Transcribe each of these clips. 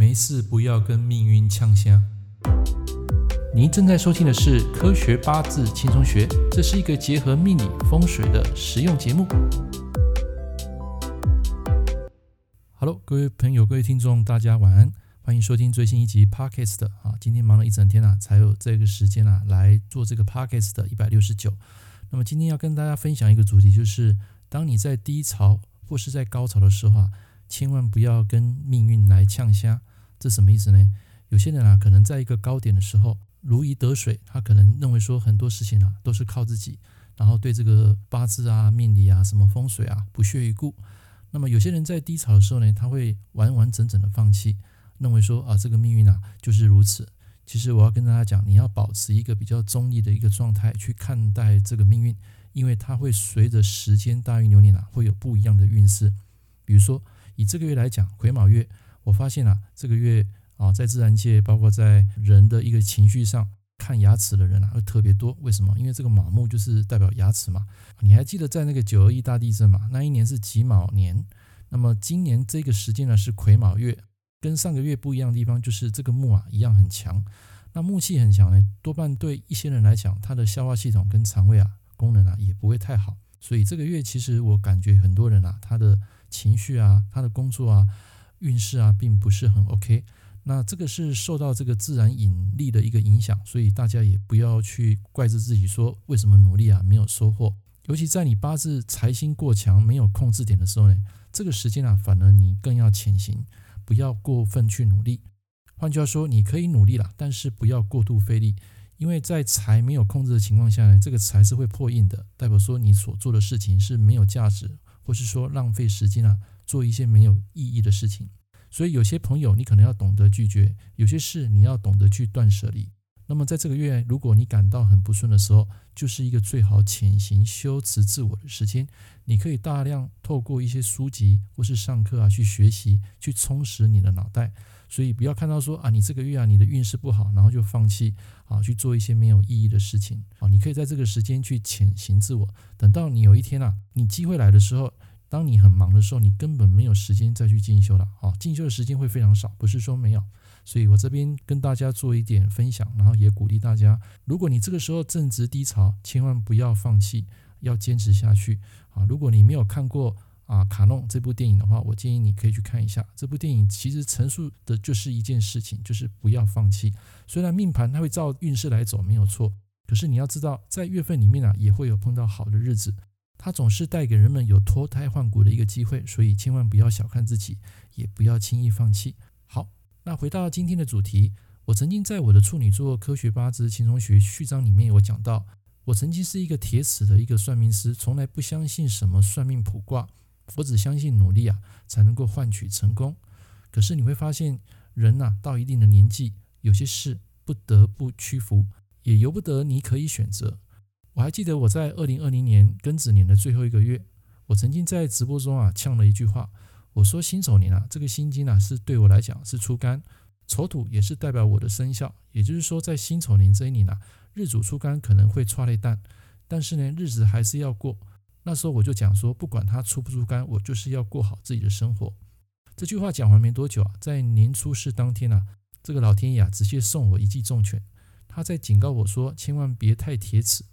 没事不要跟命运呛香。您正在收听的是《科学八字轻松学》，这是一个结合命理风水的实用节目。Hello，各位朋友、各位听众，大家晚安，欢迎收听最新一集 Podcast 啊！今天忙了一整天啊，才有这个时间啊来做这个 Podcast 的一百六十九。那么今天要跟大家分享一个主题，就是当你在低潮或是在高潮的时候啊。千万不要跟命运来呛声，这什么意思呢？有些人啊，可能在一个高点的时候如鱼得水，他可能认为说很多事情啊都是靠自己，然后对这个八字啊、命理啊、什么风水啊不屑一顾。那么有些人在低潮的时候呢，他会完完整整的放弃，认为说啊这个命运啊就是如此。其实我要跟大家讲，你要保持一个比较中立的一个状态去看待这个命运，因为它会随着时间大运流年啊会有不一样的运势，比如说。以这个月来讲，癸卯月，我发现啊，这个月啊，在自然界，包括在人的一个情绪上，看牙齿的人啊，会特别多。为什么？因为这个卯木就是代表牙齿嘛。你还记得在那个九二一大地震嘛？那一年是己卯年，那么今年这个时间呢是癸卯月，跟上个月不一样的地方就是这个木啊一样很强。那木气很强呢，多半对一些人来讲，他的消化系统跟肠胃啊功能啊也不会太好。所以这个月其实我感觉很多人啊，他的情绪啊，他的工作啊，运势啊，并不是很 OK。那这个是受到这个自然引力的一个影响，所以大家也不要去怪罪自己说为什么努力啊没有收获。尤其在你八字财星过强、没有控制点的时候呢，这个时间啊，反而你更要潜行，不要过分去努力。换句话说，你可以努力了，但是不要过度费力，因为在财没有控制的情况下呢，这个财是会破印的，代表说你所做的事情是没有价值。或是说浪费时间啊，做一些没有意义的事情。所以有些朋友，你可能要懂得拒绝；有些事你要懂得去断舍离。那么在这个月，如果你感到很不顺的时候，就是一个最好潜行修持自我的时间。你可以大量透过一些书籍或是上课啊，去学习，去充实你的脑袋。所以不要看到说啊，你这个月啊，你的运势不好，然后就放弃啊，去做一些没有意义的事情啊。你可以在这个时间去潜行自我，等到你有一天啊，你机会来的时候，当你很忙的时候，你根本没有时间再去进修了啊。进修的时间会非常少，不是说没有。所以我这边跟大家做一点分享，然后也鼓励大家，如果你这个时候正值低潮，千万不要放弃，要坚持下去啊。如果你没有看过，啊，卡弄这部电影的话，我建议你可以去看一下。这部电影其实陈述的就是一件事情，就是不要放弃。虽然命盘它会照运势来走，没有错，可是你要知道，在月份里面啊，也会有碰到好的日子。它总是带给人们有脱胎换骨的一个机会，所以千万不要小看自己，也不要轻易放弃。好，那回到今天的主题，我曾经在我的处女座科学八字轻松学序章里面有讲到，我曾经是一个铁齿的一个算命师，从来不相信什么算命卜卦。我只相信努力啊，才能够换取成功。可是你会发现，人呐、到一定的年纪，有些事不得不屈服，也由不得你可以选择。我还记得我在二零二零年庚子年的最后一个月，我曾经在直播中啊呛了一句话，我说辛丑年啊，这个辛金啊是对我来讲是出干，丑土也是代表我的生肖。也就是说，在辛丑年这一年啊，日主出干可能会剉咧等，但是呢，日子还是要过。那时候我就讲说，不管他出不出干，我就是要过好自己的生活。这句话讲完没多久啊，在年初四当天啊，这个老天爷啊直接送我一记重拳。他在警告我说，千万别太铁齿，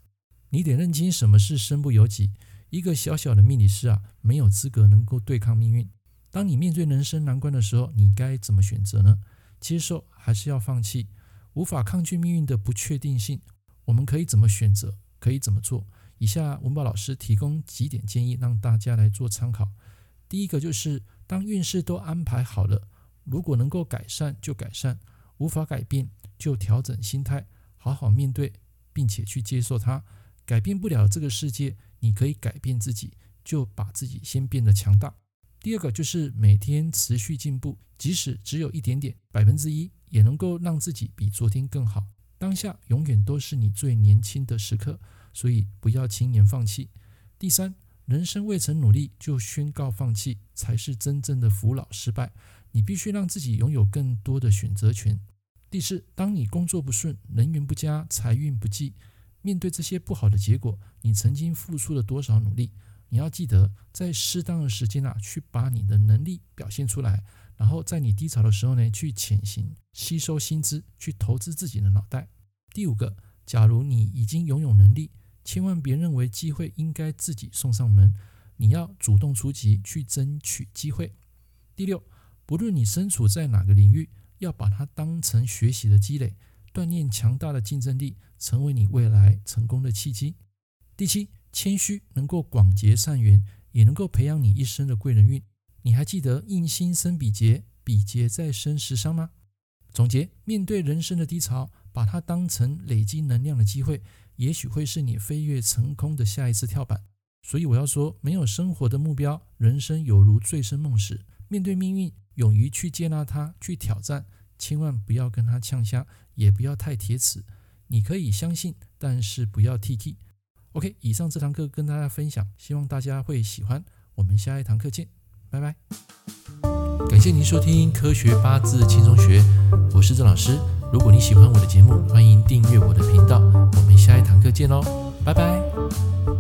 你得认清什么是身不由己。一个小小的命理师啊，没有资格能够对抗命运。当你面对人生难关的时候，你该怎么选择呢？接受还是要放弃？无法抗拒命运的不确定性，我们可以怎么选择？可以怎么做？以下文宝老师提供几点建议，让大家来做参考。第一个就是，当运势都安排好了，如果能够改善就改善，无法改变就调整心态，好好面对，并且去接受它。改变不了这个世界，你可以改变自己，就把自己先变得强大。第二个就是每天持续进步，即使只有一点点，百分之一，也能够让自己比昨天更好。当下永远都是你最年轻的时刻。所以不要轻言放弃。第三，人生未曾努力就宣告放弃，才是真正的扶老失败。你必须让自己拥有更多的选择权。第四，当你工作不顺、人缘不佳、财运不济，面对这些不好的结果，你曾经付出了多少努力？你要记得，在适当的时间啊，去把你的能力表现出来，然后在你低潮的时候呢，去潜行吸收新知，去投资自己的脑袋。第五个，假如你已经拥有能力，千万别认为机会应该自己送上门，你要主动出击去争取机会。第六，不论你身处在哪个领域，要把它当成学习的积累，锻炼强大的竞争力，成为你未来成功的契机。第七，谦虚能够广结善缘，也能够培养你一生的贵人运。你还记得印心生比劫，比劫再生食伤吗？总结：面对人生的低潮，把它当成累积能量的机会，也许会是你飞跃成功的下一次跳板。所以我要说，没有生活的目标，人生有如醉生梦死。面对命运，勇于去接纳它，去挑战，千万不要跟他呛虾，也不要太铁齿。你可以相信，但是不要 T K。OK，以上这堂课跟大家分享，希望大家会喜欢。我们下一堂课见。拜拜！感谢您收听《科学八字轻松学》，我是郑老师。如果你喜欢我的节目，欢迎订阅我的频道。我们下一堂课见喽，拜拜！